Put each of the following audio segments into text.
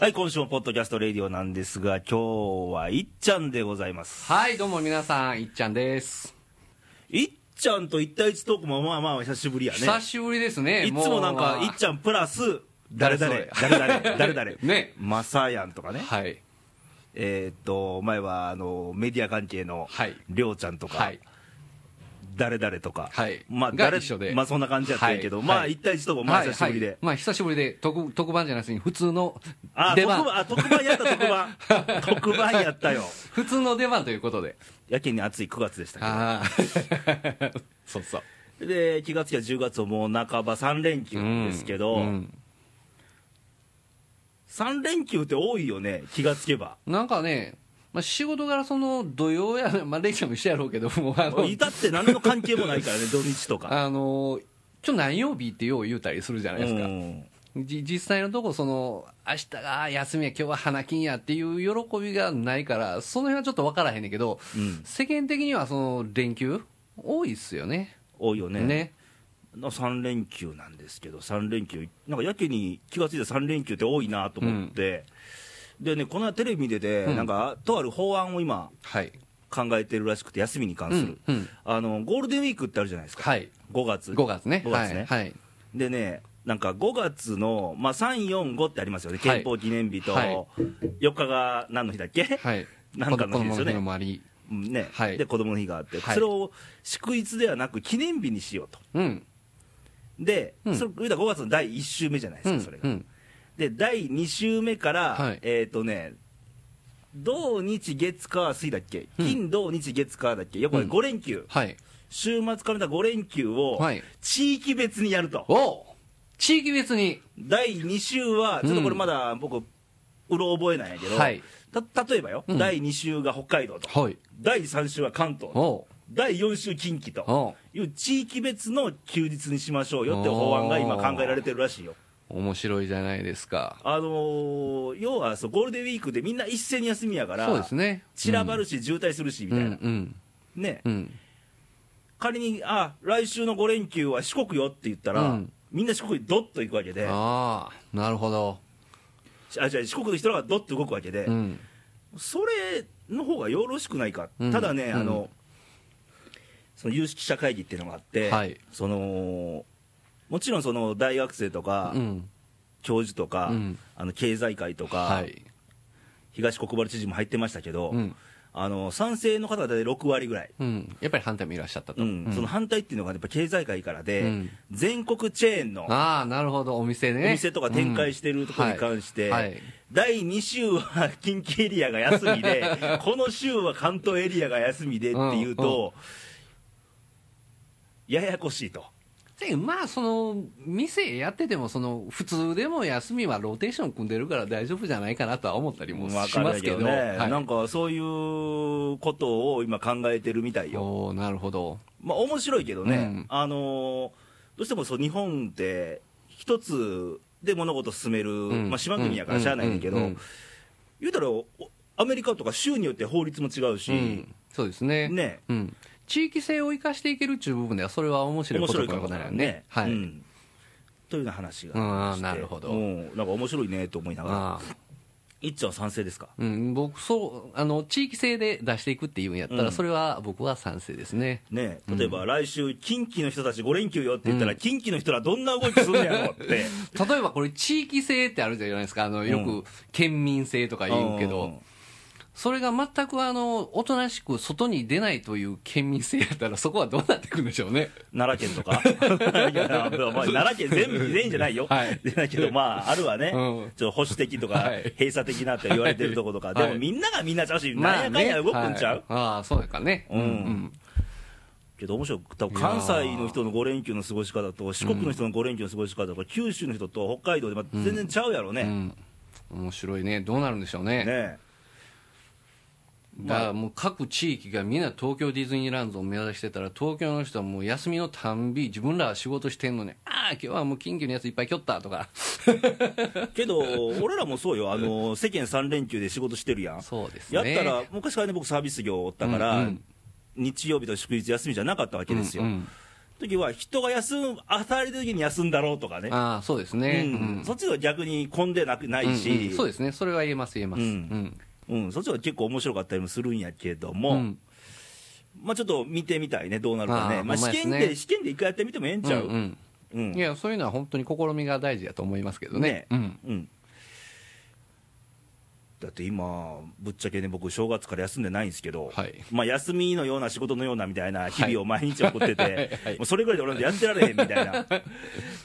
はい、今週もポッドキャストレディオなんですが、今日はいっちゃんでございます。はい、どうも皆さん、いっちゃんです。いっちゃんと一対一トークもまあまあ久しぶりやね。久しぶりですね。いつもなんか、ういっちゃんプラス、誰々、誰誰々、誰々、ねマサヤンとかね。はい。えーっと、前はあのメディア関係のはいりょうちゃんとか、はい。誰々とか、はい。まあ、が誰まあそんな感じやったんやけど、まあはい。はい一対一トークもまあ久しぶりで。はい。はいまあ、久しぶりで、特特番じゃなしに、普通のあ出番。あ特番やった特番。特番やったよ。普通の出番ということで。やけに暑い9月でしたけど。ああ。そうそう。で気がつきは10月をもう半ば3連休ですけど、うん3連休って多いよね気がつけば。なんかね、まあ、仕事柄その土曜や、まあ、レイちゃんも一緒やろうけども、あの、いたって何の関係もないからね 土日とか。あの、今日何曜日ってよう言うたりするじゃないですか。うん。じ実際のとこその明日が休みや今日は花金やっていう喜びがないからその辺はちょっと分からへんねんけど、うん。世間的にはその連休多いっすよね。多いよね。ね。の3連休なんですけど3連休なんかやけに気がついた3連休って多いなと思って、でねこの間テレビでで、うん。なんかとある法案を今はい。考えてるらしくて休みに関する、うんうん。あのゴールデンウィークってあるじゃないですか、はい。5月。5月ね。5月ね、はいはい。でねなんか5月の、まあ、345ってありますよね、はい。憲法記念日と、はい。4日が何の日だっけ、はい。なんかの日ですよね。ね。はい。で子供の日があって、はい。それを祝日ではなく記念日にしようと、うん。で、うん。それ言うたら5月の第1週目じゃないですか、うん。それが。うんで、第2週目から、はい。えっ、とね、土日月火水だっけ、うん。金土日月火だっけ、よくうん。5連休、はい。週末から5連休をはい。地域別にやると。お地域別に。第2週は、ちょっとこれまだ僕、うろ覚えなんやけど、はい。た例えばよ、うん。第2週が北海道と、はい。第3週は関東と、お第4週近畿とおいう地域別の休日にしましょうよって法案が今考えられてるらしいよ。面白いじゃないですか。あのー要はそうゴールデンウィークでみんな一斉に休みやから、そうですね。散らばるし、渋滞するしみうんたいな、うんね、うん。仮に、あ来週の5連休は四国よって言ったら、うん。みんな四国にどっと行くわけで、あああなるほど。じゃあ四国の人らがどっと動くわけで、うん。それの方がよろしくないか、うん。ただね、うん。あのその有識者会議っていうのがあって、はい。そのもちろんその大学生とか、うん。教授とか、うん。あの経済界とか、はい。東国原知事も入ってましたけど、うん。あの賛成の方で6割ぐらい、うん、やっぱり反対もいらっしゃったと、うん。その反対っていうのが、やっぱ経済界からで、うん。全国チェーンのああなるほど。お店でね。お店とか展開してるところに関して、うんはい。はい第2週は近畿エリアが休みで、この週は関東エリアが休みでっていうと、ややこしいと。でまあその店やっててもその普通でも休みはローテーション組んでるから大丈夫じゃないかなとは思ったりもしますけど。ね、はい。なんかそういうことを今考えてるみたいよ。なるほど。まあ面白いけどね、うん。あのーどうしてもそう日本って一つで物事進める、ん。まあ、島国やからしゃあないねん。けど、言うたらおアメリカとか州によって法律も違うし、うん。そうですね。ね。うん、地域性を生かしていけるっていう部分ではそれは面白いことかも面白いかもわからないね。はい、うん。というような話がうんあなるほど。うん。なんか面白いねと思いながら。いっちゃんは賛成ですか？うん、僕そうあの地域性で出していくっていうんやったら、うん。それは僕は賛成ですね。ね例えば来週近畿の人たち5連休よって言ったら、近畿の人らどんな動きするんやろって。例えばこれ地域性ってあるじゃないですか。あのようん。く県民性とか言うけど、うんそれが全くあのおとなしく外に出ないという県民性やったらそこはどうなっていくんでしょうね。奈良県とか？いや、まあ、奈良県全部全員じゃないよ、はい。じゃないけど、まあ、あるわね、うん。ちょっと保守的とか、はい。閉鎖的なって言われてるとことか、はい。でもみんながみんなちゃうし、なんやかんや動くんちゃう、はい。ああそうやかね。うん。けど面白い、多分関西の人の5連休の過ごし方と、四国の人の5連休の過ごし方と、九州の人と北海道で、まあ、全然ちゃうやろね。うん。面白いね。どうなるんでしょうね。ねだからもう各地域がみんな東京ディズニーランドを目指してたら東京の人はもう休みのたんび自分らは仕事してんのにああ今日はもう近畿のやついっぱい来よったとか。けど、俺らもそうよ、あの世間3連休で仕事してるやん。そうですね。やったら、昔からね、僕、サービス業おったから、うんうん。日曜日と祝日休みじゃなかったわけですよ。うんうん。時は人が休む当たりの時に休んだろうとかね、ああそうですね、うん。そっちは逆に混んでなくないし、うんうん。そうですね。それは言えます言えます、ううんんうんそっちは結構面白かったりもするんやけども、うん。まあちょっと見てみたいね、どうなるかね、あーまあ、試ほんまですね。験で、試験で一回やってみてもええんちゃう、うんうん。うん。いやそういうのは本当に試みが大事だと思いますけどね。ね。うん。うん。だって今、ぶっちゃけね、僕、正月から休んでないんですけど、はい。まあ、休みのような仕事のようなみたいな日々を毎日送ってて、はいはいもうそれぐらいで俺なんてやってられへんみたいな、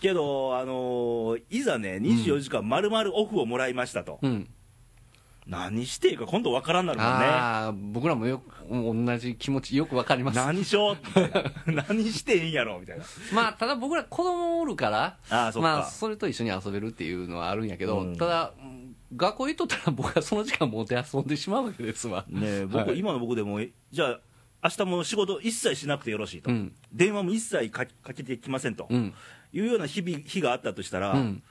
けど、あのーいざね、24時間まるまるオフをもらいましたと、うん何していいか今度わからんなるもんね。ああ僕らもよく同じ気持ちよくわかります。何しようみたいな何していいんやろみたいな。まあただ僕ら子供おるからああそまあそれと一緒に遊べるっていうのはあるんやけど、うん。ただうん学校行っとったら僕はその時間持て遊んでしまうわけですわ。ねえ僕、はい。今の僕でも、じゃあ、明日も仕事一切しなくてよろしいと、うん。電話も一切かかけてきませんと、うん。いうような日々日があったとしたら、うん。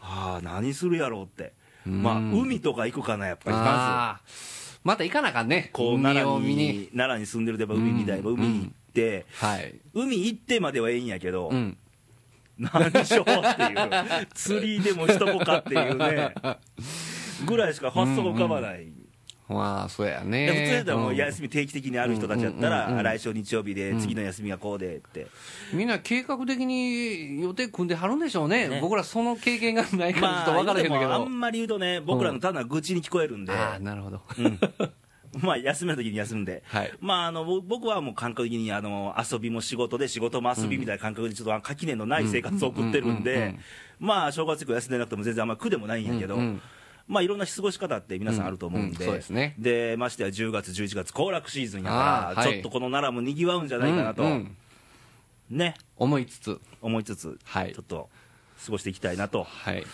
ああ、何するやろうって、うんまあ、海とか行くかな、やっぱり、まああまた行かなあかんね。ず、こう海奈良にに。奈良に住んでると、やっぱ海みたいな、うん。海行って、はい。海行ってまではええんやけど、うん。何しようっていう、釣りでもしとこかっていうね、ぐらいしか発想が浮かばない。まあそうやね。で普通だったらもううん。休み定期的にある人たちだったうんうんうんうん。ら、来週日曜日で次の休みがこうでって、みんな計画的に予定組んではるんでしょうね。ね。僕らその経験がないからちょっと分からへんだけでもあど、んまり言うとね、僕らの単なる愚痴に聞こえるんで、ああなるほど、まあ休みの時に休んで、はい。まあ、あのぼ僕はもう感覚的にあの遊びも仕事で、仕事も遊びみたいな感覚で、ちょっと垣根のない生活を送ってるんうんうんうんうでん、まあ正月以降休んでなくても全然あんま苦でもないんやけどうんうん。まあいろんな過ごし方って皆さんあると思うんうんうんで、そうですね。でましてや10月、11月、行楽シーズンやから、はい。ちょっとこの奈良もにぎわうんじゃないかなと、うんうん。ね、思いつつ。思いつつ、はい。ちょっと過ごしていきたいなとはい。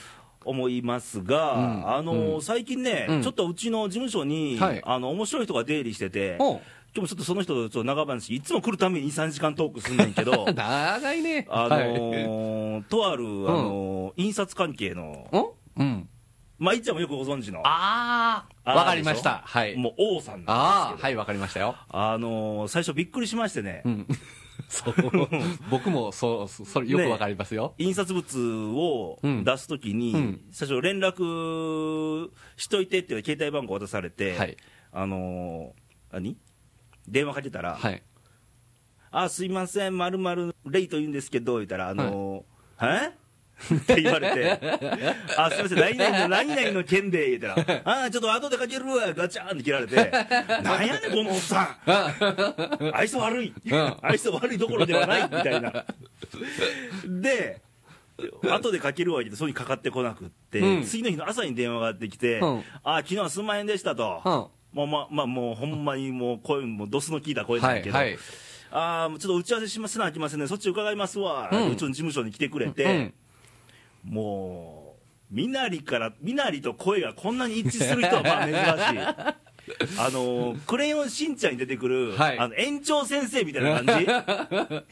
思いますが、うんあのうん。最近ね、うん。ちょっとうちの事務所に、はい。あの面白い人が出入りしてて、今日もちょっとその人と長話、いつも来るために2、3時間トークすんねんけど、長いね。あのはい。ーとある、あのー印刷関係の、お？うんまあ、いっちゃんもよくご存知の、ああわかりました。はい。もう王さんあなんですけど、あはいわかりましたよ。あのー最初びっくりしましてね、うん。そう。僕もそうそそれよくわかりますよ、印刷物をうん出すときに、うん。最初、連絡しといてっていう携帯番号渡されて、はい。あのー何？電話かけたら、はいあすいません、まるまるレイと言うんですけど、言ったら、あのー、え？って言われて、あ、すいません、何々の何々の件で、言ったら、あちょっと後でかけるわ、ガチャンって切られて、なんやねん、このおっさん、愛想悪い、愛想悪いどころではない、みたいな。で、後でかけるわ、言って、それにかかってこなくって、うん。次の日の朝に電話があってきて、うん。あ、昨日はすんまへんでしたと。うん。もうまあまあ、もうほんまにもう声もドスの効いた声なんやけど、はいはい。あちょっと打ち合わせしますな、あきませんね、そっち伺いますわ、うん。うちの事務所に来てくれて、うんもう、身なりから、身なりと声がこんなに一致する人はまあ珍しい。あのクレヨンしんちゃんに出てくる、はい。あの園長先生みたいな感じ、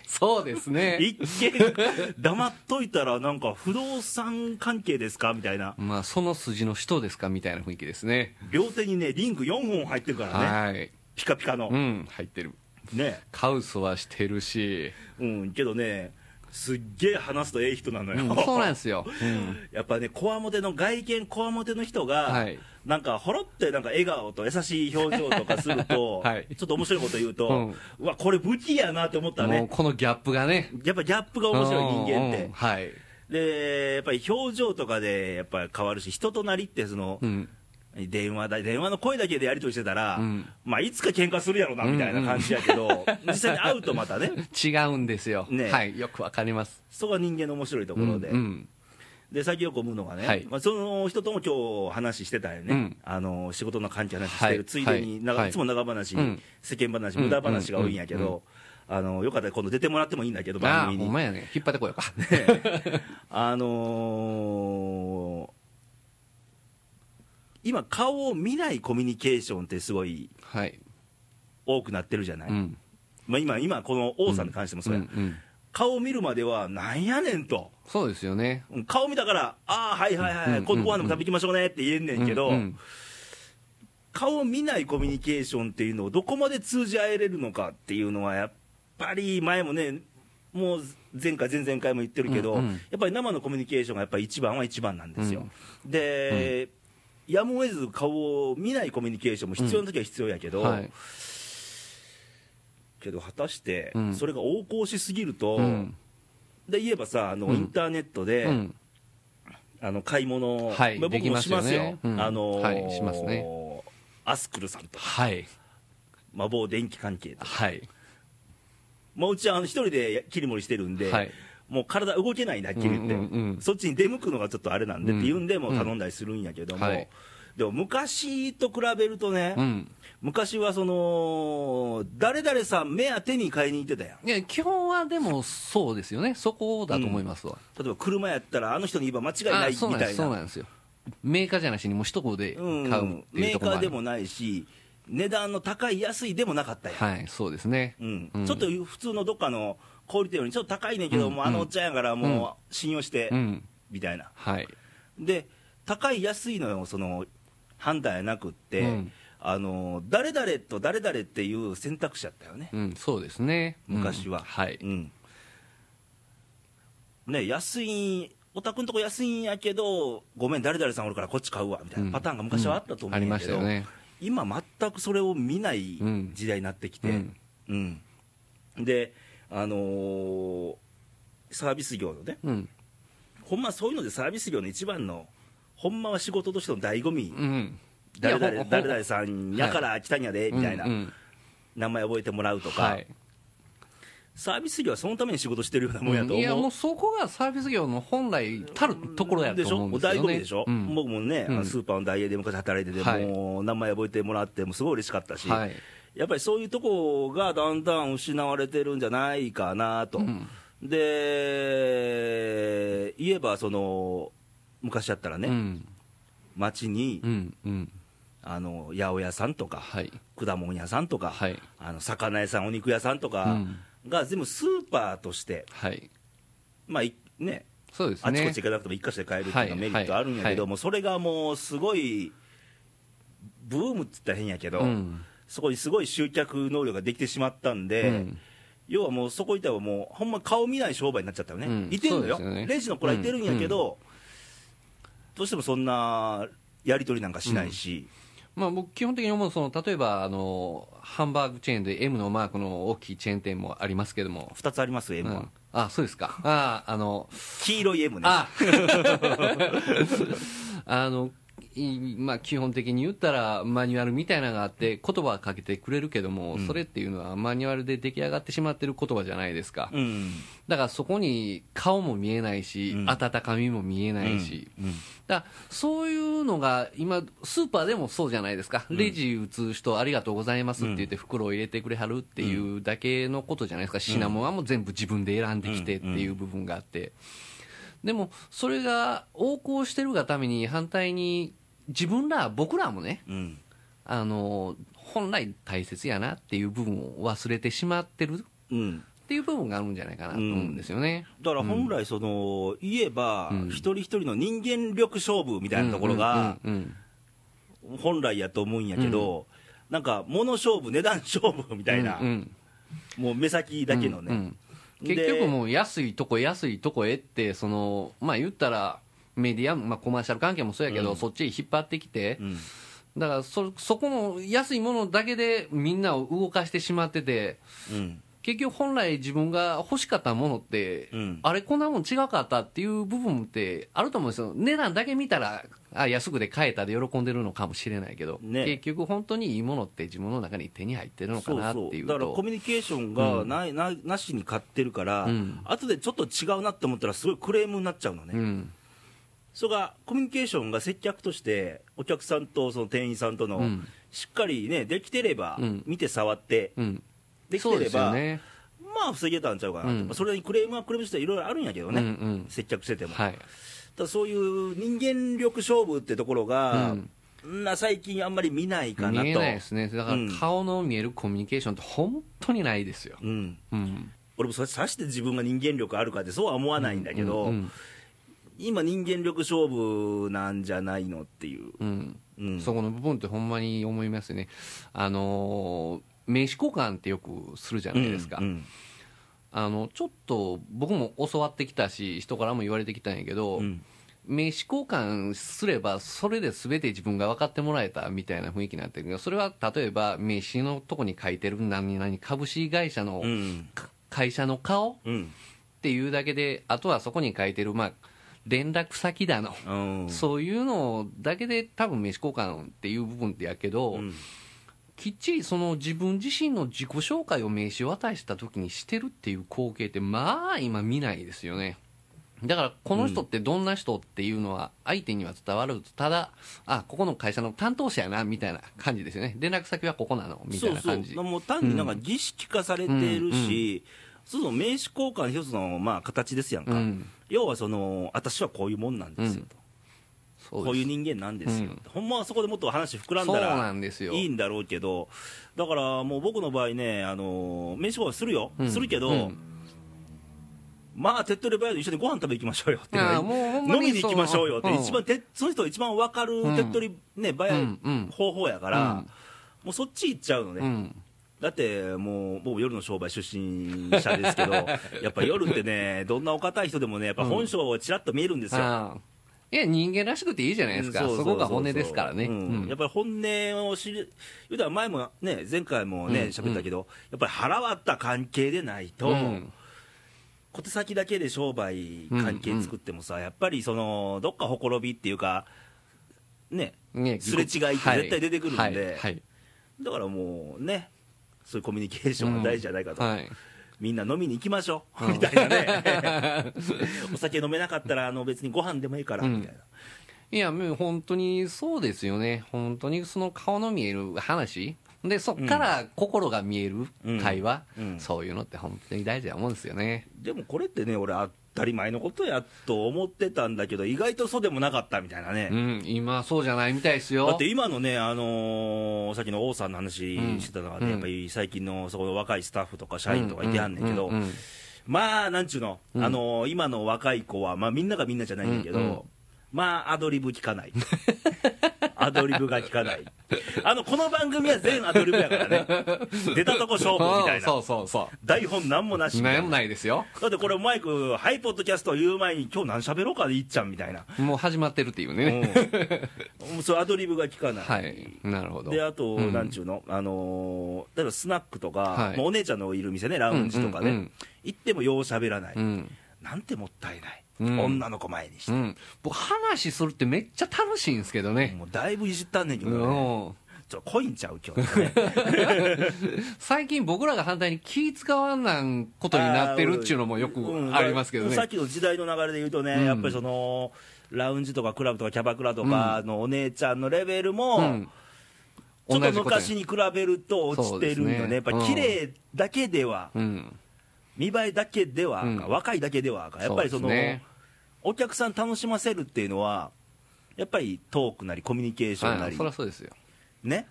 そうですね。一見、黙っといたら、なんか不動産関係ですか？みたいな、まあその筋の人ですか？みたいな雰囲気ですね。両手にね、リング4本入ってるからね、はい。ピカピカの、うん入ってる。ね、カウスはしてるし、うん、けどね、すっげえ話すとええ人なのよ、うんそうなんですよ、う んやっぱね、こわもての外見、こわもての人が、はい。なんかほろってなんか笑顔と優しい表情とかすると、はい。ちょっと面白いこと言うと、うわ、これ武器やなって思ったね、このギャップがね。やっぱギャップが面白い人間って。はい、でやっぱり表情とかでやっぱり変わるし、人となりってその、うん、電話だ電話の声だけでやり取りしてたら、うん。まあ、いつか喧嘩するやろなみたいな感じやけど、実際に会うとまたね、違うんですよ、ね。はい、よくわかります。そこが人間の面白いところで。うんうん。で先よく思うのがね、はい。まあ、その人とも今日話してたよね、うん。あの仕事の関係話してる、はい。ついでに、長はい。いつも長話、うん。世間話、うん無駄話が多いんやけうんうん。ど、あのよかったら今度出てもらってもいいんだけど、あ番組に。あほんまやね。引っ張ってこようか。あのー今、顔を見ないコミュニケーションってすごいはい、多くなってるじゃない、うん、まあ、今、今この王さんに関してもそうや、んん顔を見るまではなんやねんと。そうですよね。うん顔見たから、ああ、はいはいはい、うん今度ご飯でも食べ行きましょうねって言えんねんけど、うんうん顔を見ないコミュニケーションっていうのをどこまで通じ合えれるのかっていうのは、やっぱり前もね、もう前回前々回も言ってるけど、うんうん。やっぱり生のコミュニケーションがやっぱり一番は一番なんですよ、で、やむを得ず顔を見ないコミュニケーションも必要な時は必要やけど、はい。けど果たしてうん。それが横行しすぎると、うん。で言えばさあの、うん。インターネットで、うん。あの買い物、はい。まあ僕もできますよしますよ、あのーはい。しますね。アスクルさんとか、はい。まあ、某電気関係とか、はい。もううちはあの一人で切り盛りしてるんで、はいもう体動けないんだ、はって、うんうんうん。そっちに出向くのがちょっとあれなんでっていうんで、もう頼んだりするんやけども、うんはい。でも昔と比べるとね、うん。昔はその、誰々さん目当てに買いに行ってたやん。いや基本はでもそうですよね。そこだと思いますわ、例えば車やったら、あの人に言えば間違いないみたいな。そうなんです。よメーカーじゃなしにもう一言で買うメーカーでもないし、値段の高い、安いでもなかったやん。はいそうですね。うん。うん。ちょっと普通のどっかの小売店よりちょっと高いねんけど、うんもうあのおっちゃんやから、もう信用して、うん。みたいな。はい。で、高い、安いのよ、その判断やなくって、うん。あの誰々と誰々っていう選択肢やったよね、うんそうですね。うん昔は。はい。うん。ね、安い、お宅のとこ安いんやけど、ごめん、誰々さんおるからこっち買うわみたいなパターンが昔はあったと思うんやけど、ね。今、全くそれを見ないうん。時代になってきて、うん。うん。で、あのーサービス業のね、うん。ほんまそういうのでサービス業の一番の、ほんまは仕事としての醍醐味、うん。誰々誰々さんやから来たんやで、みたいな、うん。うん名前覚えてもらうとか、はい。サービス業はそのために仕事してるようなもんやと思う。いやもうそこがサービス業の本来たるところやと思うんですよね。でしょ、醍醐味でしょ、うん。僕もね、うん。スーパーのダイエーで昔働いてて、はい。もう名前覚えてもらって、もうすごい嬉しかったし、はいやっぱりそういうとこがだんだん失われてるんじゃないかなと、うん。で言えばその、昔やったらね、うん。街に、うんうん。あの八百屋さんとか、はい。果物屋さんとか、はい。あの魚屋さん、お肉屋さんとかうん。が全部スーパーとして、はい。まあいね、そうですね。あちこち行かなくても一箇所で買えるっていうのメリットあるんやけどはい。も、それがもうすごい、ブームって言ったら変やけど、うんそこにすごい集客能力ができてしまったんで、うん。要はもうそこいったらもう、ほんま顔見ない商売になっちゃったよね、うん。いてんのよ。ね。レジの子らいてるんやけど、どうしてもそんなやり取りなんかしないし、まあ、僕、基本的に思うその例えばあのハンバーグチェーンで M のマークの大きいチェーン店もありますけども、2つあります、M は、うん。あそうですか、ああの黄色い M ね、あ あのいまあ、基本的に言ったらマニュアルみたいなのがあって言葉はかけてくれるけども、うん。それっていうのはマニュアルで出来上がってしまってる言葉じゃないですか、うん、だからそこに顔も見えないし、うん。温かみも見えないし、うん。だそういうのが今、スーパーでもそうじゃないですか、レジ打つ人、ありがとうございますって言って、袋を入れてくれはるっていうだけのことじゃないですか、品物はもう全部自分で選んできてっていう部分があって、でもそれが横行してるがために、反対に自分ら、僕らもね、うん。あの本来大切やなっていう部分を忘れてしまってるうん、っていう部分があるんじゃないかなと思うんですよね。だから本来、その言えば、うん。一人一人の人間力勝負みたいなところが、うんうんうん。本来やと思うんやけど、なんか物勝負、値段勝負みたいな、うんうん。もう目先だけのね、結局もう安いとこ安いとこへってそのまあ言ったらメディア、まあ、コマーシャル関係もそうやけど、うん。そっちへ引っ張ってきて、うん。だからそそこの安いものだけでみんなを動かしてしまっててうん。結局本来自分が欲しかったものって、うん。あれこんなもん違かったっていう部分ってあると思うんですよ。値段だけ見たらあ安くで買えたで喜んでるのかもしれないけど、ね。結局本当にいいものって自分の中に手に入ってるのかなっていうと。だからコミュニケーションがない、ななしに買ってるから、うん。後でちょっと違うなって思ったら、すごいクレームになっちゃうのね、うんそれがコミュニケーションが接客として、お客さんとその店員さんとの、うん。しっかりね、できてれば、うん。見て触って、うん。できてれば、ね。まあ防げたんちゃうかなそれにクレームはクレームしていろいろあるんやけどね、うんうん。接客してても、はい。ただそういう人間力勝負ってところが、うん。んな最近あんまり見ないかなと。見えないですね。だからうん。顔の見えるコミュニケーションって本当にないですよ、うん。うん、俺もそれさして自分が人間力あるかってそうは思わないんだけど、うん今人間力勝負なんじゃないのっていう、うん。うん。そこの部分ってほんまに思いますよね。あのー名刺交換ってよくするじゃないですか、うんあのちょっと僕も教わってきたし人からも言われてきたんやけど、うん。名刺交換すればそれで全て自分が分かってもらえたみたいな雰囲気になってるけどそれは例えば名刺のとこに書いてる何々株式会社の、会社の顔っうん。ていうだけであとはそこに書いてる、まあ、連絡先だの、うん。そういうのだけで多分名刺交換っていう部分ってやけど、うん。きっちりその自分自身の自己紹介を名刺を渡した時にしてるっていう光景ってまあ今見ないですよね。だからこの人ってどんな人っていうのは相手には伝わる。ただあここの会社の担当者やなみたいな感じですよね。連絡先はここなのみたいな感じ。そうそう。もう単になんか儀式化されてるし、その名刺交換一つのまあ形ですやんか、うん要はその私はこういうもんなんですよと、そうこういう人間なんですよ、ほんまはそこでもっと話膨らんだらいいんだろうけどだからもう僕の場合ねあの名刺交換するよ、うん。するけど、うん。まあ手っ取り早いと一緒にご飯食べ行きましょうよって、飲みに行きましょうよって、一番手その人が一番分かる手っ取り、ね早いうん。うん。方法やから、うん。もうそっち行っちゃうのね、うんだってもう僕夜の商売出身者ですけど やっぱ夜ってねどんなお堅い人でもねやっぱ本性をちらっと見えるんですよ、いや人間らしくていいじゃないですか、そこが本音ですからね、うん。うん。やっぱり本音を知る言うたら前もね前回もねうん喋、ったけど、やっぱり腹割った関係でないと、うん。小手先だけで商売関係作ってもさ、やっぱりそのどっかほころびっていうかねねすれ違いって絶対出てくるんで。だからもうねそういうコミュニケーションが大事じゃないかと、はい。みんな飲みに行きましょう、うん。みたいなね。お酒飲めなかったらあの別にご飯でもいいから、みたいな。いや、もう本当にそうですよね、本当にその顔の見える話、でそっから心が見える会話、うん。うん。そういうのって本当に大事なもんですよね。でもこれってね、俺、当たり前のことやと思ってたんだけど、意外とそうでもなかったみたいなね、うん、今、そうじゃないみたいですよ。だって今のね、あのーさっきの王さんの話してたのがね、うんやっぱり最近のそこの若いスタッフとか社員とかいてはんねんけど、まあ、なんちゅうの、うんあのー今の若い子は、まあ、みんながみんなじゃないんだけど、うんうんまあ、アドリブ聞かない。アドリブが聞かない。あの、この番組は全アドリブやからね。出たとこ勝負みたいな。そうそうそ台本なんもなしう、みたいな。何もないですよ、だってこれマイク、はい、ポッドキャスト言う前に、今日何喋ろうかでいっちゃんみたいな。もう始まってるっていうね、うん、そうアドリブが聞かない。はい、なるほど。で、あと、うん。なんちゅうの、あのー例えばスナックとか、お姉ちゃんのいる店ね、ラウンジとかね、うんうん。行ってもよう喋らない、うん。なんてもったいない、うん。女の子前にして、うん、僕、話するってめっちゃ楽しいんですけどね。もうだいぶいじったんねんけどね、うん。ちょっと濃いんちゃう、今日。ね。最近僕らが反対に気使わなんことになってるっていうのもよくうん。ありますけどね。さっきの時代の流れで言うとね、うん。やっぱりその、ラウンジとかクラブとかキャバクラとかのお姉ちゃんのレベルも、うん。ちょっと昔に比べると落ちてるんよね、やっぱ綺麗だけでは、うん見栄えだけではあかん、うん若いだけではあかん、やっぱりそのそうですねお客さん楽しませるっていうのは、やっぱりトークなり、コミュニケーションなりはいそりゃ、そうですよ。ね、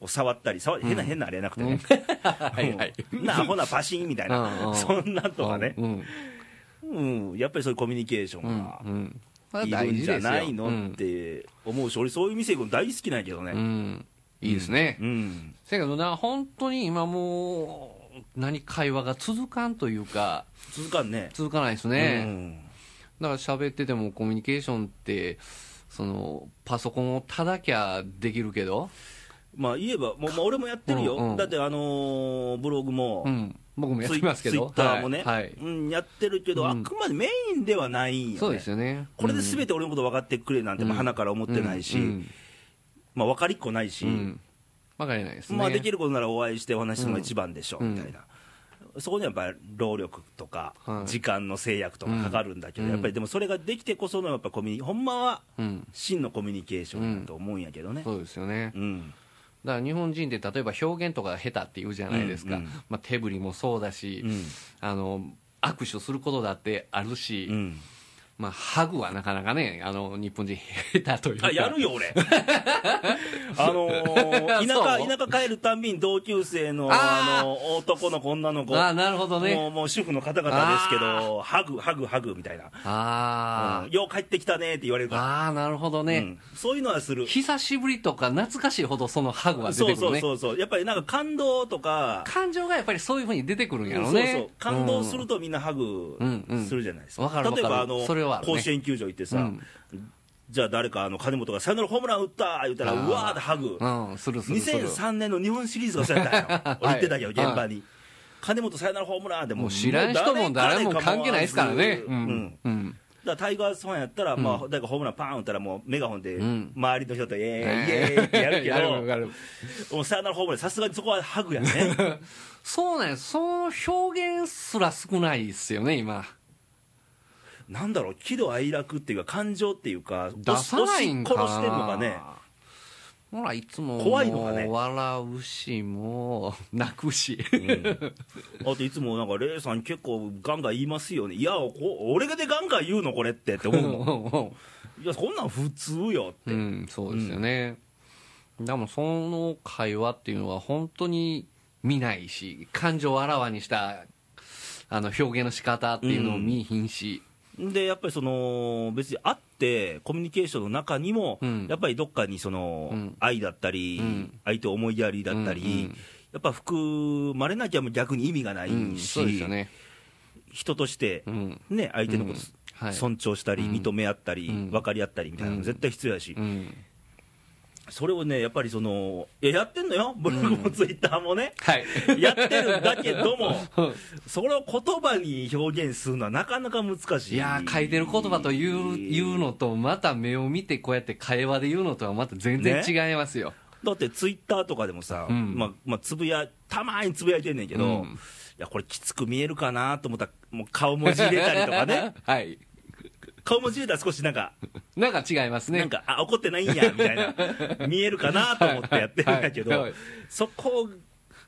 を触ったり、触変な変なあれやなくてね、はいはい。うんなアホなパシンみたいうんうな、んそんなんとかね、うん。うん、やっぱりそういうコミュニケーションうんが。うん。それいるんじゃ事ですよ。ないのうんって思うし、俺、そういう店行くの大好きなんやけどうね。ん。いいですね。うんせやけどな、本当に今もう、何、会話が続かんというか、続かんね。続かないですうね。んだから喋っててもコミュニケーションって、その、パソコンをただきゃできるけど、まあ言えば、もうまあ俺もやってるよ、うんうん。だって、あのーブログも、うん。僕もやってますけど。ツイッターもね、はい。はいうん、やってるけど、うん。あくまでメインではないんよ、ね、そうですよね。これで全てて俺のこと分かってくれなんて、まあ、鼻から思ってないし、うん。まあ、分かりっこないし、うんわかりないですね。まあ、できることならお会いしてお話しするのが一番でしょ、うんみたいな。そこにはやっぱり労力とか、はい時間の制約とかかかるんだけど、うんやっぱりでもそれができてこそのやっぱコミュニほんまはうん。真のコミュニケーションだと思うんやけどね。そうですよね。うんだから日本人って例えば表現とかが下手って言うじゃないですか、うんうんまあ、手振りもそうだし、うんあの握手することだってあるし、うんまあ、ハグはなかなかね、あの日本人、下手というか、あやるよ、俺。あのー 田そう？舎、田舎帰るたんびに同級生の、あの男の子、女の子、ああ、なるほどもうね、もう主婦の方々ですけど、ハグ、ハグ、ハグみたいな、あうん。よう帰ってきたねって言われるあ、かああ、なるほどら、ね、うん。そういうのはする。久しぶりとか、懐かしいほどそのハグは出そうそうてくるね、そうそう、やっぱりなんか感動とか、感情がやっぱりそういうふうに出てくるんやろそうね、そう。感動するとみんなハグうんうん。するじゃないですか、わかるわかる。例えばあのそれはあるね甲子園球場行ってさ、うんじゃあ誰かあの金本がサヨナラホームラン打った言ったらうわーってハグ、うん、するするする。2003年の日本シリーズがそうやったんよ、俺行ってたけど、はい現場に。金本サヨナラホームランでももう知らん人も誰も関係ないですからね。ううんん。うん。だからタイガースファンやったら、まあ、誰かホームランパーン打ったら、もうメガホンでん周りの人とイエーイ、イエーイってやるけど、もうサヨナラホームラン、さすがにそこはハグやね。そうなん。その表現すら少ないですよね、今。なんだろう、喜怒哀楽っていうか、感情っていうか、出さないんかな。押し殺してんのかね。ほら、いつも、怖いのがね。もう笑うし、もう、泣くし。あといつもなんか、レイさん、結構ガンガン言いますよね、いや、こ俺がでガンガン言うの、これってって思うもん、いや、こんなん普通よって、うん、そうですよね。でも、その会話っていうのは本当に見ないし、感情をあらわにした、あの、表現の仕方っていうのを見いひんし、でやっぱりその別に会って、コミュニケーションの中にも、うん。やっぱりどっかにその、うん。愛だったり、うん。相手を思いやりだったり、うんうんやっぱ含まれなきゃ逆に意味がないし、ね。人としてう、ん。ね、相手のこと、尊重したり、うん。認め合ったり、うん。分かり合ったりみたいなのうん。絶対必要やし、うん。それをね、やっぱりその、いややってんのよ、ブログもツイッターもね。はい。やってるんだけども、それを言葉に表現するのはなかなか難しい。いやー書いてる言葉と言う言うのと、また目を見てこうやって会話で言うのとはまた全然違いますよ。だってツイッターとかでもさ、うんまあまあ、つぶやたまにつぶやいてんねんけど、うんいやこれきつく見えるかなと思ったらもう顔文字入れたりとかね はい。顔文字入れたら少しなんか、なんか違いますね。なんかあ怒ってないんやみたいな。見えるかなと思ってやってるんだけど、はいはい。そこ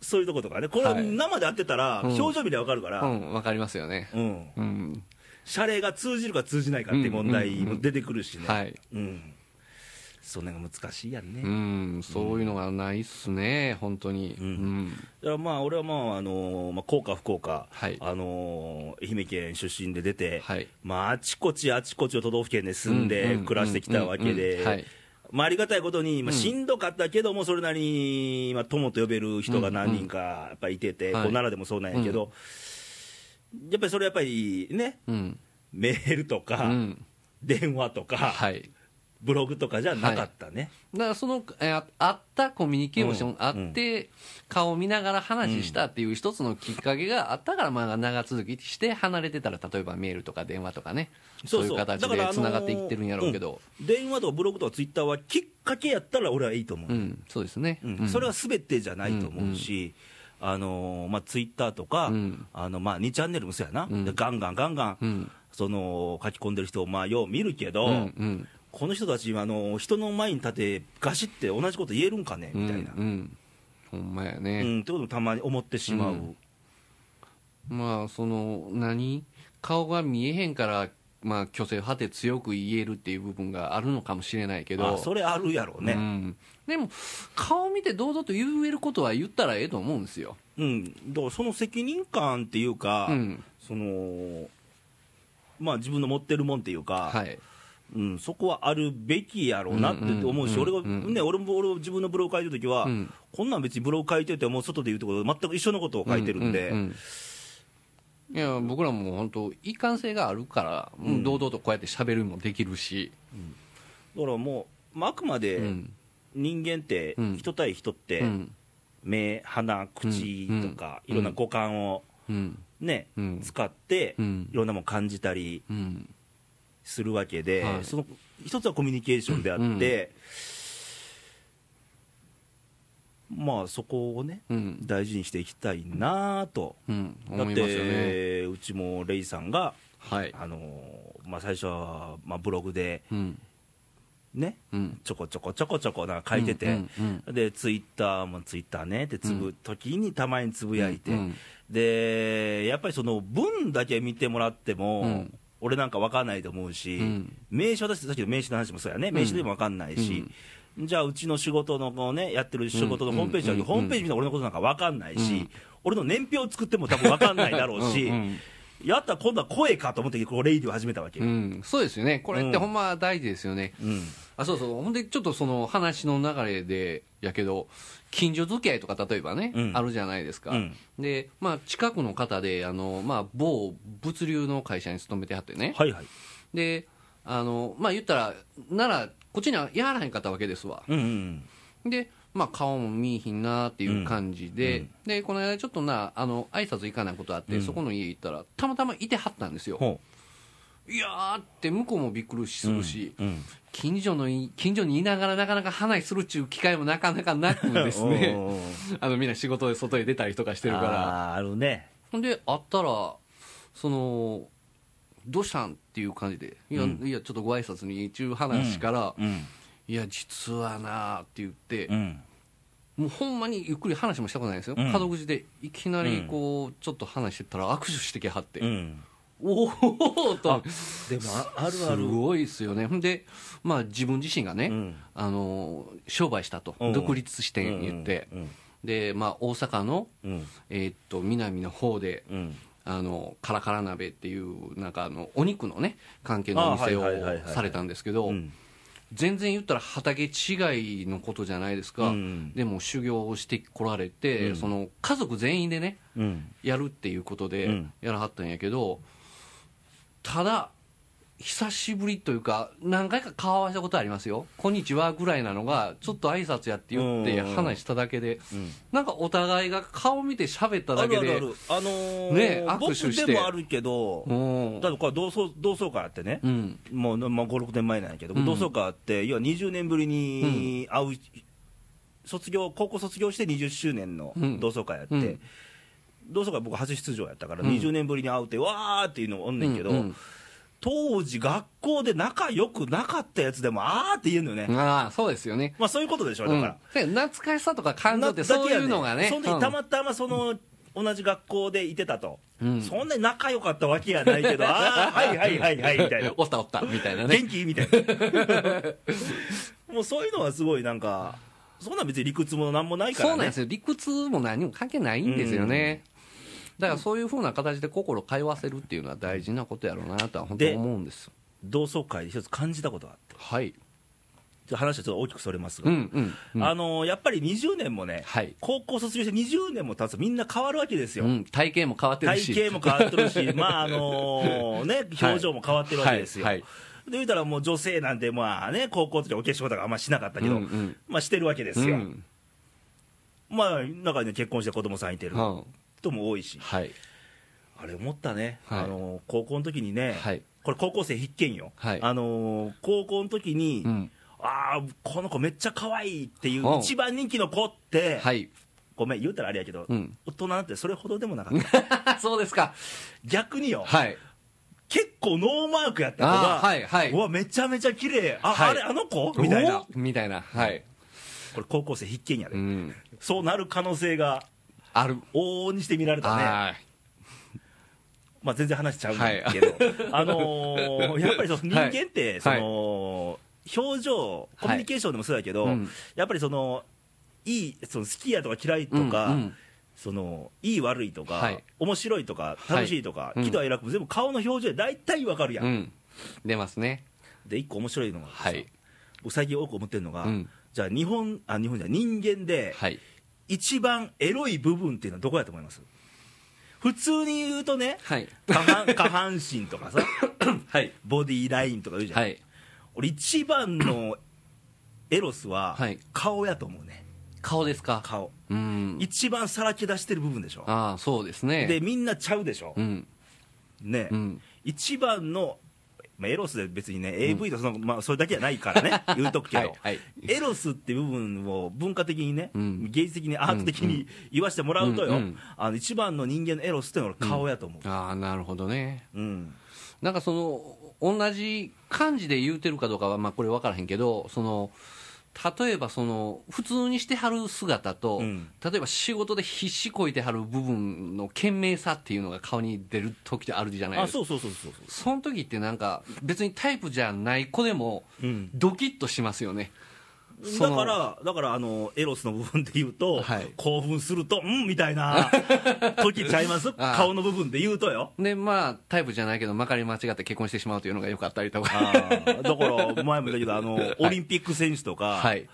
そういうとことかね。これはい。生でやってたらうん。表情見りゃ分かるから、ううんん、わかりますよね。うん。謝礼が通じるか通じないかっていう問題も出てくるしね、はい。うん、そんなのが難しいやんね、うん、そういうのがないっすね、本当に。うんうん。まあ俺はまああのまあ幸か不幸か、はいあの愛媛県出身で出て、はい。まああちこちあちこちの都道府県で住んうんでうん暮らしてきたわけうんうんではい。まあありがたいことに、まあ、うんしんどかったけどもそれなりに、まあ、友と呼べる人が何人かやっぱりいてて、はいこう奈良でもそうなんやけど、やっぱりそれやっぱりねうん。メールとうか、ん。電話とか、はい。ブログとかじゃなかったね、だからその、えーあったコミュニケーション、うん。あって、顔を見ながら話したっていう一つのきっかけがあったから、まあ長続きして離れてたら、例えばメールとか電話とかね、そういう形でつながっていってるんやろうけど、うん。電話とかブログとかツイッターはきっかけやったら俺はいいと思う、うん、そうですね。それは全てじゃないと思うし、あのーまあ、ツイッターとか、うん。あのまあ、2チャンネルもそうやな、ガンガンガンガン、うん。その書き込んでる人をまあよう見るけど、うんうんこの人たちあの人の前に立てガシって同じこと言えるんかね？みたいな、うん。うんほんまやうん。ね、ってこともたまに思ってしまう、うん。まあその何？顔が見えへんからまあ虚勢を果て強く言えるっていう部分があるのかもしれないけど。あそれあるやろうね、うん、でも顔見て堂々と言えることは言ったらええと思うんですよ、うん、だからその責任感っていうか、うん。そのまあ、自分の持ってるもんっていうか、はいうん、そこはあるべきやろうなって思うし、うんうん。俺ね、俺も俺も自分のブログ書いてるときは、うん。こんなん別にブログ書いてても、外で言うところ全く一緒のことを書いてるんで、うううん。いや僕らも本当一貫性があるから、うん。堂々とこうやって喋るもできるし、だからもう、まあ、あくまうでん。人間って、うん。人対人って、うん。目、鼻、口とか、うん。いろんな五感を、うん。ねうん。使って、うん。いろんなもの感じたり。うんするわけで、はい。その一つはコミュニケーションであって、まあそこをね、うん。大事にしていきたいなと。うん。だっ思いますよね。て、うちもレイさんが、はい。あのまあ、最初は、まあ、ブログでうん。ね、うん。ちょこちょこちょこちょこなんか書いてて、うんうんでツイッターもツイッターねってつぶ、うん時にたまにつぶやいて、うんでやっぱりその文だけ見てもらっても、うん俺なんか分かんないと思うし、うん。名刺渡してさっきの名刺の話もそうやね。名刺でも分かんないし、じゃあうちの仕事のこうねやってる仕事のホームページだけホームページ見たら俺のことなんか分かんないし、うん。俺の年表作っても多分分かんないだろうしうん。うん。やったら今度は声かと思ってこうレイディを始めたわけよ、うん、そうですよね、これってうん。ほんま大事ですよね。うんあそうそう、ほんで、ちょっとその話の流れでやけど、近所付き合いとか、例えばね、うん。あるじゃないですか、うん。でまあ、近くの方で、あのまあ、某物流の会社に勤めてはってね、はいはい。であのまあ、言ったら、なら、こっちにはやらへんかったわけですわ、うんうんで、まあ、顔も見いひんなっていう感じで、うんでこの間、ちょっとな、あの挨拶行かないことあって、うん。そこの家行ったら、たまたまいてはったんですよ。ほいやーって向こうもびっくりするし、うん近所のい近所にいながらなかなか話するっちゅう機会もなかなかなくですね。あのみんな仕事で外へ出たりとかしてるから。あーあるね。ほんで会ったらそのどうしたんっていう感じでいや,、うん。いやちょっとご挨拶にちゅう話から、うんいや実はなーって言って、うん。もうほんまにゆっくり話もしたことないですよ、うん。門口でいきなりこうちょっと話してたら握手してきはって、うんおおと。でもああるあするごいですよね。ほんで、まあ、自分自身がね、うん。あの商売したと、うん。独立して言って、うんでまあ、大阪の、うん。えーっと南の方でうん。あのカラカラ鍋っていうなんかあのお肉のね関係のお店をされたんですけどうん。全然言ったら畑違いのことじゃないですか、うんでも修行をしてこられて、うん。その家族全員でねうん。やるっていうことでうん。やらはったんやけど、ただ久しぶりというか何回か顔合わせたことありますよ「こんにちは」ぐらいなのがちょっと挨拶やって言ってうん。話しただけで。うん。なんかお互いが顔見て喋っただけであるあるある。あのーね握手僕して。でもあるけどうん。だってこれ同窓同窓会あってね。うん。もう、まあ、56年前なんやけど、うん。同窓会あって要は20年ぶりに会う、卒業高校卒業して20周年のうん。同窓会やって、うん同窓会僕初出場やったから、うん。20年ぶりに会うてわーっていうのおんねんけど、うんうん。当時学校で仲良くなかったやつでもあーって言えんのよね、ああそうですよね。まあそういうことでしょだうん。から、で懐かしさとか感情ってそういうのがね。その時たまたまその同じ学校でいてたと、うん。そんなに仲良かったわけやないけどああ はいはいはいはいみたいな。おったおったみたいなね。元気？みたいな。もうそういうのはすごいなんかそんなん別に理屈もなんもないからね。そうなんですよ。理屈も何も関係ないんですよね、だからそういうふうな形で心通わせるっていうのは大事なことやろうなとは本当で思うんです。同窓会で一つ感じたことがあって。はい。話はちょっと大きくそれますが、うんうん、うん、あのやっぱり20年もね、はい。高校卒業して20年も経つとみんな変わるわけですよ、うん、体型も変わってるし。体型も変わってるし、まああのね、表情も変わってるわけですよ。はい。はい。で言うたらもう女性なんて、まあね、高校の時お化粧とかあんましなかったけど、うんうんまあしてるわけですよ。うん。まあ中には結婚して子供さんいてる。うん人も多いし、はい。あれ思ったね、はい。あの高校の時にね、はい。これ高校生必見よ、はい。あの高校の時に、うん。ああ、この子めっちゃ可愛いっていううん。一番人気の子って、はい。ごめん、言うたらあれやけど、うん。大人なんてそれほどでもなかった。そうですか。逆によ、はい。結構ノーマークやった子が、はいはい。うわ、めちゃめちゃ綺麗。あ、はい。あれ、あの子？みたいな、おみたいな。はい。これ、高校生必見やで、うん。そうなる可能性がある。往々にして見られたね、はい。まあ、全然話しちゃうんだけど、あのーやっぱりその人間って、はい。その表情、コミュニケーションでもそうだけど、うん。やっぱりそのいいその好きやとか嫌いとか、うんうん。そのいい悪いとか、はい。面白いとか、はい。楽しいとか、うん。喜怒哀楽も全部顔の表情で大体わかるやん。うん。出ますね。で、一個面白いのが、はい。僕最近多く思ってるのが、うん。じゃあ日本、あ、日本じゃ人間で、はい一番エロい部分っていうのはどこやと思います？普通に言うとね、はい。下半 下半身とかさ、はい。ボディーラインとか言うじゃん。はい。俺一番のエロスははい。顔やと思うね、顔ですか？顔。うん。一番さらけ出してる部分でしょ。ああそうですね。で、みんなちゃうでしょ。う。ん。ね、うん。一番の、まあ、エロスで別にね、AV とその、まあ、それだけじゃないからね、言うとくけど、はいはい。エロスっていう部分を文化的にね、うん。芸術的にアート的に言わせてもらうとよ、うんうん。あの一番の人間のエロスっていうのは俺顔やと思う。ああなるほどね。うん。なんかその同じ漢字で言うてるかどうかはまあこれ分からへんけどその例えばその普通にしてはる姿と、うん。例えば仕事で必死こいてはる部分の懸命さっていうのが顔に出る時ってあるじゃないあですか。そうそうそうそうそう。その時ってなんか別にタイプじゃない子でもうん。ドキッとしますよね、そのだから、だからあのエロスの部分で言うと、はい。興奮すると、うんみたいな 時ちゃいます、あ顔の部分で言うとよ。でまあタイプじゃないけどまかり間違って結婚してしまうというのがよかったりとか。だから、前も言ったけど、あのオリンピック選手とか、はい。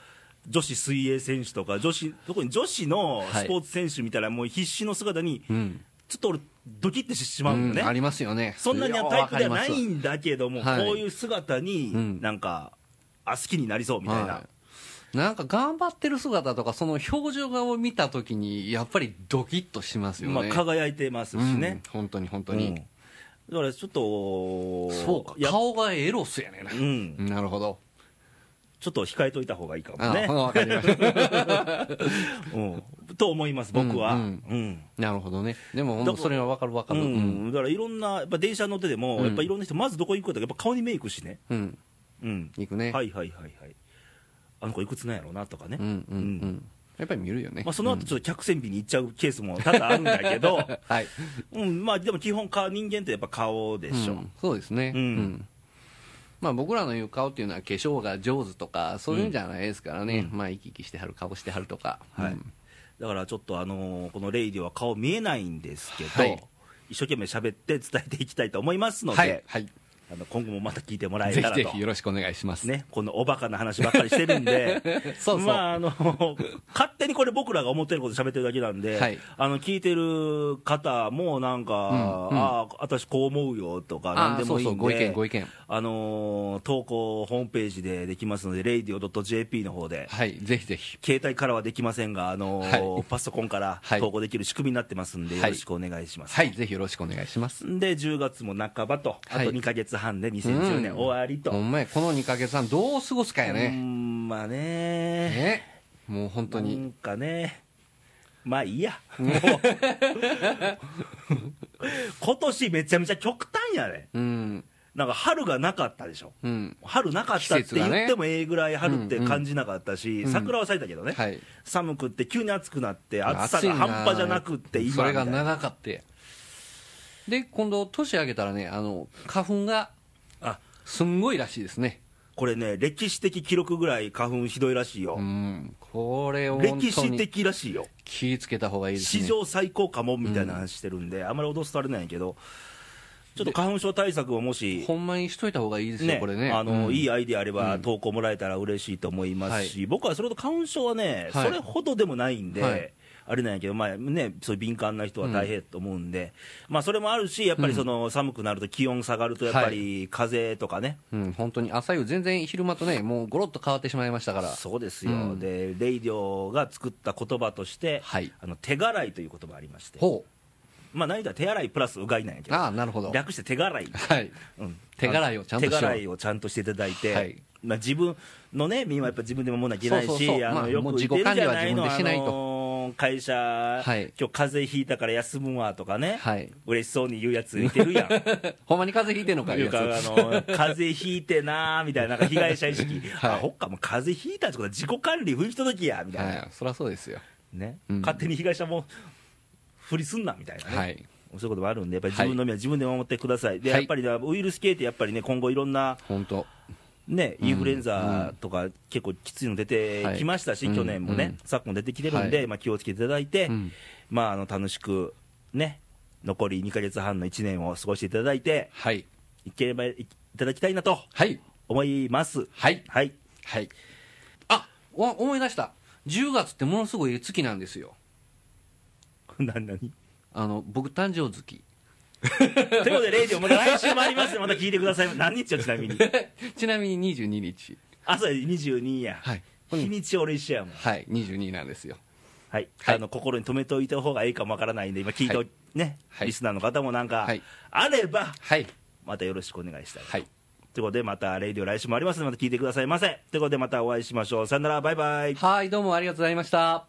女子水泳選手とか、女子特に女子のスポーツ選手みたいな、もう必死の姿に、うん、ちょっと俺、ドキッてしてしまうのね。うんありますよね。そんなにタイプではないんだけども、はい。こういう姿にうん。なんか、あ好きになりそうみたいな、はい、なんか頑張ってる姿とかその表情画を見た時にやっぱりドキッとしますよね、まあ、輝いてますしね、うん。本当に本当に、うん。だからちょっと、そうか。や顔がエロスやねんな、うん、なるほど。ちょっと控えといた方がいいかもあね。わかりました。うん、と思います、僕は。ううん。ん。なるほどね。でもそれは分かる分かうる。うん。ん。だからいろんな、やっぱ電車乗ってても、うん。やっぱいろんな人、まずどこ行くかとか、やっぱ顔にメイクしね、うん。うん、行くね、はいはいはいはい、あの子いくつなんやろうなとかね、うんうんうん。やっぱり見るよね、まあ、その後ちょっと客船日に行っちゃうケースも多々あるんだけど、はい。うん、まあでも基本か、人間ってやっぱ顔でしょ。うんそうですね、うん。まあ、僕らの言う顔っていうのは化粧が上手とかそういうんじゃないですからね、まあ生き生きしてはる顔してはるとか、はい。うん。だからちょっと、あのーこのレイディは顔見えないんですけど、はい。一生懸命喋って伝えていきたいと思いますので、はい、はい、あの今後もまた聞いてもらえたらと。ぜひぜひよろしくお願いします、ね、このおバカな話ばっかりしてるんで。そうそう。まあ、あの勝手にこれ僕らが思ってること喋ってるだけなんで、はい。あの聞いてる方もなんか、うんうん。ああ私こう思うよとかあ何でもいいんでそうそうご意見ご意見。あのー投稿ホームページでできますので radio.jp の方で。はいぜひぜひ。携帯からはできませんが、あのーはい。パソコンからはい。投稿できる仕組みになってますんで、はいよろしくお願いします。はい。ぜひよろしくお願いします。で10月も半ばと、あとはい。2か月半で2010年うん終わりと、ほんまやこの2か月半どう過ごすかやうね、んまあね。ね。もう本当に。なんかね、まあいいや、もう。今年めちゃめちゃ極端やね、うん。なんか春がなかったでしょ、うん。春なかったって言ってもええぐらい春って感じなかったし、うん。桜は咲いたけどね、はい。寒くって急に暑くなって、暑さが半端じゃなくって、今それが長かってで今度年明けたらねあの花粉があ。すんごいらしいですね。これね、歴史的記録ぐらい花粉ひどいらしいよ。う、んこれ歴史的らしいよ、気ぃつけた方がいいですね。史上最高かもみたいな話してるんで、あまり脅すとあれなんやけど、ちょっと花粉症対策をもし、ほんまにしといた方がいいですよ、ねこれね。あのうん。いいアイディアあれば、うん。投稿もらえたら嬉しいと思いますし、は僕はそれと花粉症はね、はい。それほどでもないんで、はいあれなんやけど、まあね、そういう敏感な人は大変と思うんで、まあ、それもあるし、やっぱりその、寒くなると気温下がると、やっぱり風邪とかね、うん、本当に。朝夕全然昼間とねもうごろっと変わってしまいましたから。そうですよ、うん。でレイディオが作った言葉として、はい。あの手洗いという言葉ありまして、ほまあ、何だ手洗いプラスうがいなんやけど、うああなるほど。略して手洗い。はい。うん。手洗いをちゃんとしよう。手洗いをちゃんとしていただいて、はい。まあ、自分のね、身はやっぱ自分でももなきゃいけないし、そうそうそう。まああのよく言ってるじゃないの、自己管理は自分でしないと。あの会社、はい。今日風邪ひいたから休むわとかね、はい。嬉しそうに言うやついてるやん。ほんまに風邪ひいてんのかいうかあの風邪ひいてなーみたいな、なんか被害者意識、はい。あほっか、もう風邪ひいたってことは自己管理、不行き届きやみたいな、はい。そりゃそうですよ。ね。うん。勝手に被害者もふりすんなみたいなね。はい。そういうこともあるんで、やっぱり自分の身は自分で守ってください、ではい。やっぱりねウイルス系ってやっぱりね、今後いろんな本当ね、インフルエンザとか、結構きついの出てきましたし、はい。去年もね、うん。昨今出てきてるんで、はい。まあ、気をつけていただいて、うん。まあ、あの楽しくね、残り2か月半の1年を過ごしていただいて、はい。いければいただきたいなとはい。思います。はい。はい、はい。あわ思い出した。10月ってものすごい月なんですよ。な何？あの僕誕生月 ということで、レイディオ、また来週もありますので、また聞いてください。何日よ、ちなみに？ちなみに22日朝22や。はい日にち俺一緒やもん。はい22なんですよはい、はいあの心に留めておいた方がいいかもわからないんで、今聞いてお、はいね、はいリスナーの方もなんか、はいあれば、はいまたよろしくお願いしたい。はいということで、また、レイディオ来週もありますので、また聞いてくださいませ。ということで、またお会いしましょう。さよなら、バイバイ。はいどうもありがとうございました